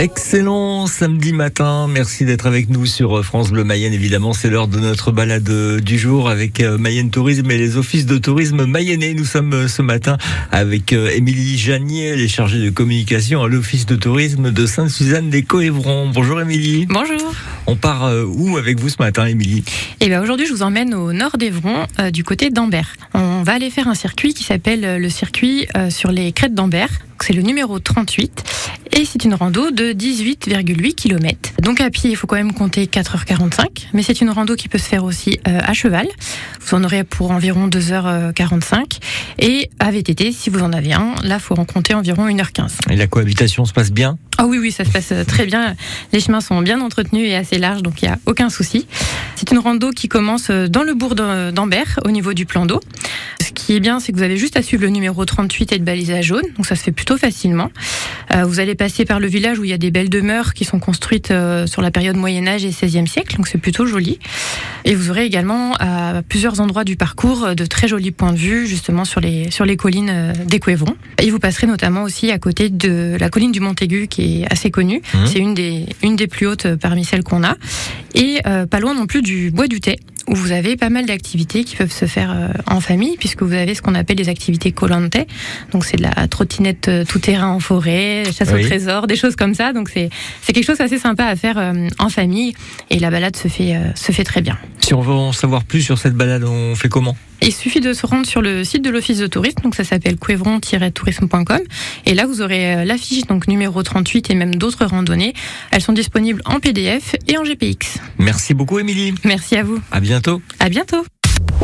Excellent samedi matin. Merci d'être avec nous sur France Bleu Mayenne. Évidemment, c'est l'heure de notre balade du jour avec euh, Mayenne Tourisme et les offices de tourisme mayennais. Nous sommes euh, ce matin avec euh, Émilie Janier, elle est chargée de communication à l'office de tourisme de Sainte-Suzanne des Coévrons. Bonjour Émilie. Bonjour. On part où avec vous ce matin, Émilie? Eh bien, aujourd'hui, je vous emmène au nord d'Évron, du côté d'Ambert. On va aller faire un circuit qui s'appelle le circuit sur les crêtes d'Ambert. C'est le numéro 38 et c'est une rando de 18,8 km. Donc à pied, il faut quand même compter 4h45, mais c'est une rando qui peut se faire aussi euh, à cheval. Vous en aurez pour environ 2h45. Et à VTT, si vous en avez un, là, il faut en compter environ 1h15. Et la cohabitation se passe bien? Ah oui, oui, ça se passe euh, très bien. Les chemins sont bien entretenus et assez larges, donc il n'y a aucun souci. C'est une rando qui commence euh, dans le bourg d'Ambert, au niveau du plan d'eau. Ce qui est bien, c'est que vous avez juste à suivre le numéro 38 et de balisage jaune, donc ça se fait plutôt facilement. Euh, vous allez passer par le village où il y a des belles demeures qui sont construites euh, sur la période Moyen Âge et 16e siècle, donc c'est plutôt joli. Et vous aurez également à plusieurs endroits du parcours de très jolis points de vue justement sur les sur les collines euh, des. Et vous passerez notamment aussi à côté de la colline du Montaigu qui est assez connue. Mmh. C'est une des une des plus hautes parmi celles qu'on a. Et pas loin non plus du bois du Thé où vous avez pas mal d'activités qui peuvent se faire euh, en famille, puisque vous avez ce qu'on appelle les activités colante. Donc c'est de la trottinette euh, tout terrain en forêt, chasse au trésor, des choses comme ça. Donc c'est c'est quelque chose assez sympa à faire euh, en famille, et la balade se fait se fait très bien. Si on veut en savoir plus sur cette balade, on fait comment? Il suffit de se rendre sur le site de l'office de tourisme, donc ça s'appelle cuevron-tourisme.com, et là vous aurez l'affiche donc numéro 38 et même d'autres randonnées. Elles sont disponibles en PDF et en GPX. Merci beaucoup Émilie. Merci à vous. À bientôt. À bientôt.